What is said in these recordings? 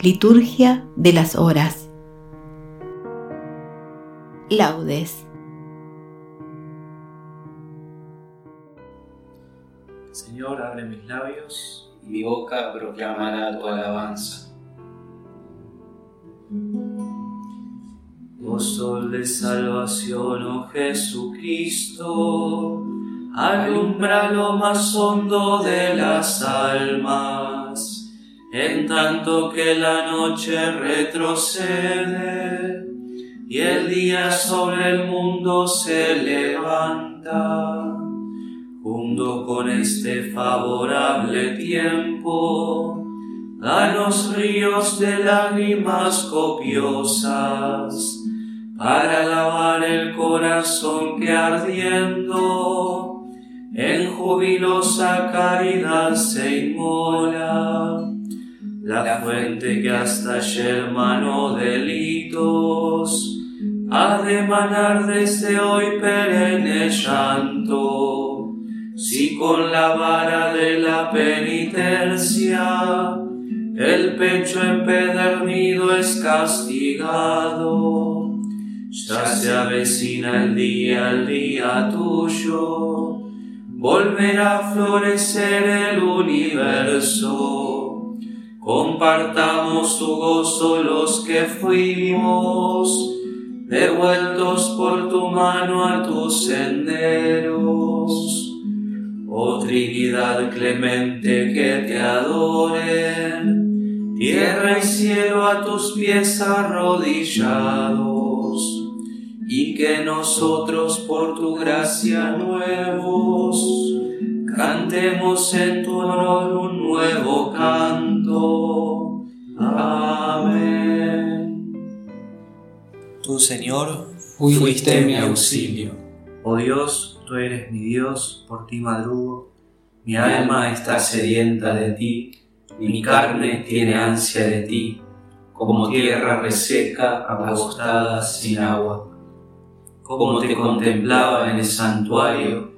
Liturgia de las Horas. Laudes. Señor, abre mis labios y mi boca proclamará tu alabanza. Oh sol de salvación, oh Jesucristo, alumbra lo más hondo de las almas en tanto que la noche retrocede y el día sobre el mundo se levanta. Junto con este favorable tiempo, danos ríos de lágrimas copiosas para lavar el corazón que ardiendo en jubilosa caridad se inmola la fuente que hasta ayer manó delitos, ha de manar desde hoy perenne llanto. Si con la vara de la penitencia el pecho empedernido es castigado, ya se avecina el día, el día tuyo, volverá a florecer el universo compartamos tu gozo los que fuimos, devueltos por tu mano a tus senderos. Oh Trinidad clemente que te adoren, tierra y cielo a tus pies arrodillados, y que nosotros por tu gracia nuevos, cantemos en tu honor un nuevo canto. Amén. Tú, Señor, fuiste mi auxilio. Oh Dios, tú eres mi Dios, por ti madrugo. Mi alma está sedienta de ti, mi carne tiene ansia de ti, como tierra reseca, agostada sin agua. Como te contemplaba en el santuario,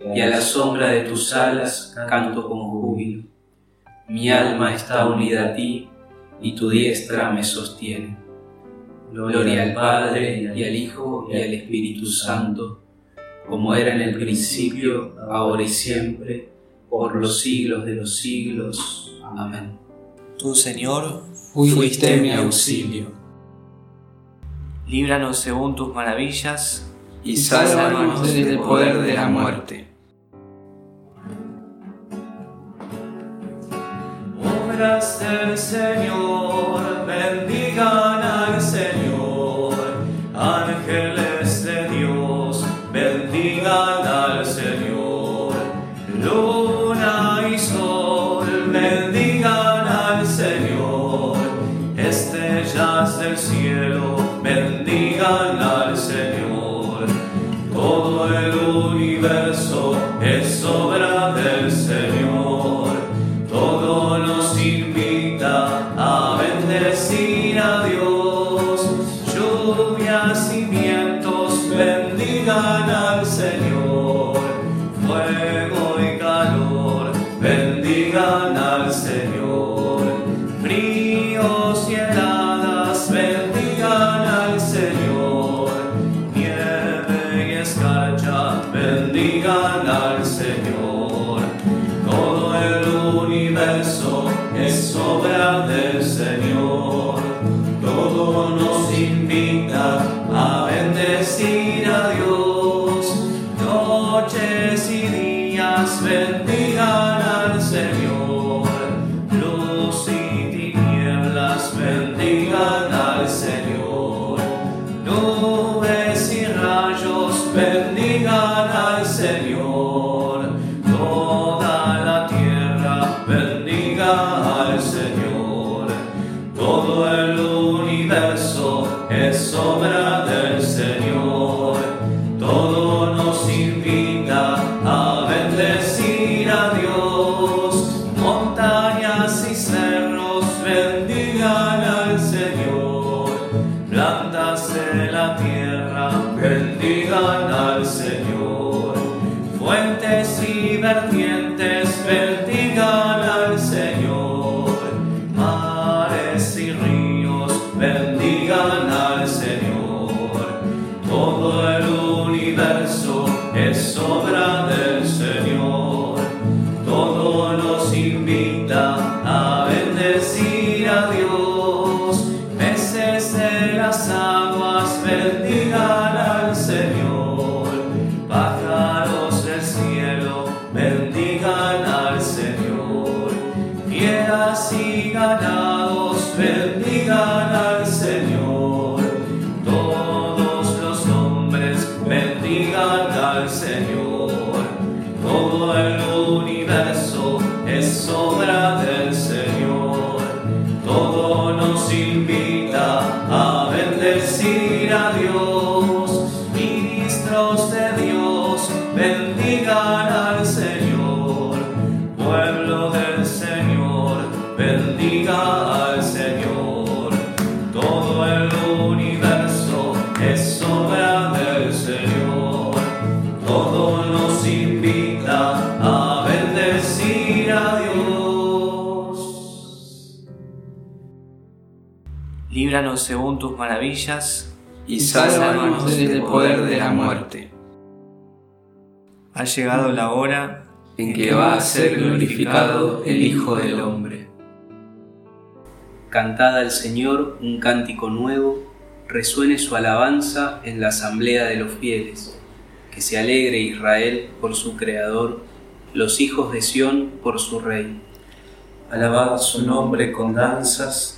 y a la sombra de tus alas canto con júbilo. Mi alma está unida a ti y tu diestra me sostiene. Gloria al Padre y al Hijo y al Espíritu Santo, como era en el principio, ahora y siempre, por los siglos de los siglos. Amén. Tú, Señor, fuiste mi auxilio. Líbranos según tus maravillas y sálvanos del poder de la muerte del Señor, bendigan al Señor, ángeles bendigan al Señor, vertientes bendigan al Señor, mares y ríos bendigan al Señor, todo el universo es obra del Señor. Tus maravillas. y sálvanos del poder de la muerte, Ha llegado la hora en que va a ser glorificado el Hijo del Hombre. Cantad al Señor un cántico nuevo, resuene su alabanza en la asamblea de los fieles. Que se alegre Israel por su Creador, los hijos de Sión por su Rey. Alabad su nombre con danzas,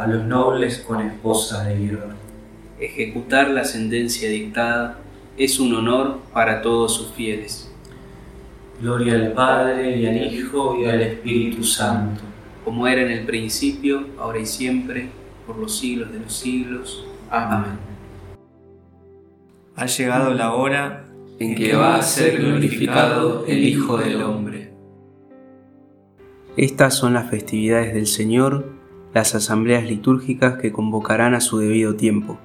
a los nobles con esposas de hierro. Ejecutar la sentencia dictada es un honor para todos sus fieles, Gloria al Padre y al Hijo y al Espíritu Santo, como era en el principio, ahora y siempre, por los siglos de los siglos. Amén. ha llegado la hora en que va a ser glorificado el Hijo del Hombre. Estas son las festividades del Señor, las asambleas litúrgicas que convocarán a su debido tiempo.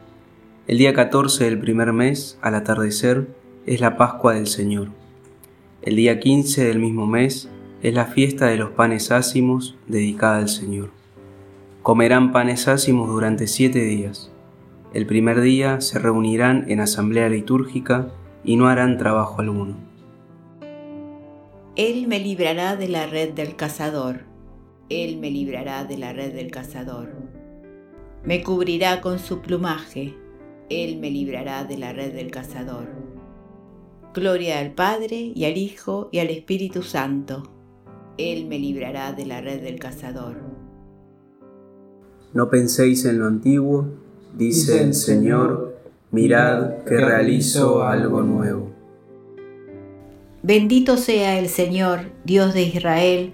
El día 14 del primer mes, al atardecer, es la Pascua del Señor. El día 15 del mismo mes es la fiesta de los panes ácimos dedicada al Señor. Comerán panes ácimos durante siete días. El primer día se reunirán en asamblea litúrgica y no harán trabajo alguno. Él me librará de la red del cazador. Él me librará de la red del cazador. Me cubrirá con su plumaje. Él me librará de la red del cazador. Gloria al Padre y al Hijo y al Espíritu Santo. Él me librará de la red del cazador. No penséis en lo antiguo, dice el Señor, mirad que realizo algo nuevo. Bendito sea el Señor, Dios de Israel,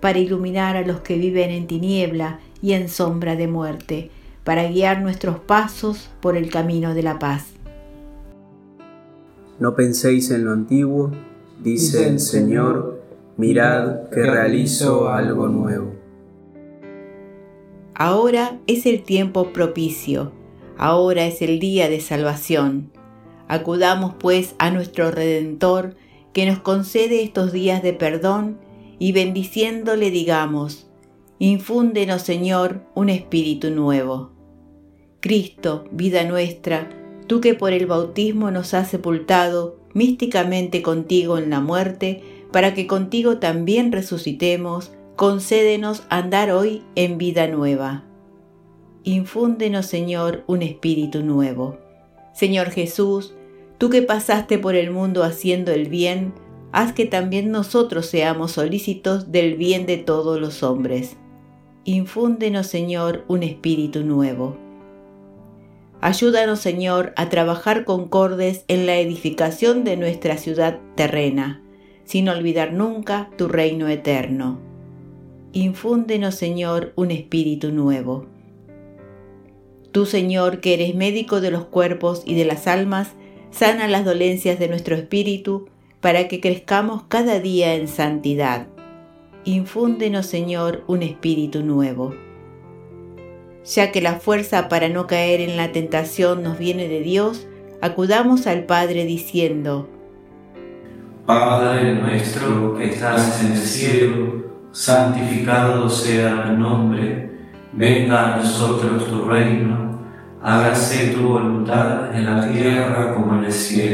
para iluminar a los que viven en tiniebla y en sombra de muerte, para guiar nuestros pasos por el camino de la paz. No penséis en lo antiguo, dice el Señor, mirad que realizo algo nuevo. Ahora es el tiempo propicio, ahora es el día de salvación. Acudamos pues a nuestro Redentor, que nos concede estos días de perdón y bendiciéndole digamos, infúndenos Señor un espíritu nuevo. Cristo, vida nuestra, tú que por el bautismo nos has sepultado místicamente contigo en la muerte, para que contigo también resucitemos, concédenos andar hoy en vida nueva. Infúndenos, Señor, un espíritu nuevo. Señor Jesús, tú que pasaste por el mundo haciendo el bien, haz que también nosotros seamos solícitos del bien de todos los hombres. Infúndenos, Señor, un espíritu nuevo. Ayúdanos, Señor, a trabajar concordes en la edificación de nuestra ciudad terrena, sin olvidar nunca tu reino eterno. Infúndenos, Señor, un espíritu nuevo. Tú, Señor, que eres médico de los cuerpos y de las almas, sana las dolencias de nuestro espíritu, para que crezcamos cada día en santidad. Infúndenos, Señor, un espíritu nuevo. Ya que la fuerza para no caer en la tentación nos viene de Dios, acudamos al Padre diciendo, Padre nuestro que estás en el cielo, santificado sea tu nombre, venga a nosotros tu reino, hágase tu voluntad en la tierra como en el cielo.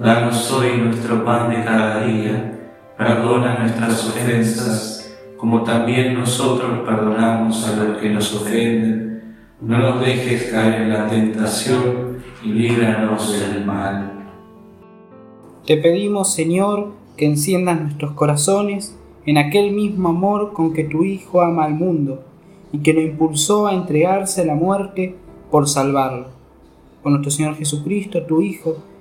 Danos hoy nuestro pan de cada día, perdona nuestras ofensas, como también nosotros perdonamos a los que nos ofenden. No nos dejes caer en la tentación y líbranos del mal. Te pedimos, Señor, que enciendas nuestros corazones en aquel mismo amor con que tu Hijo ama al mundo y que lo impulsó a entregarse a la muerte por salvarlo. Con nuestro Señor Jesucristo, tu Hijo,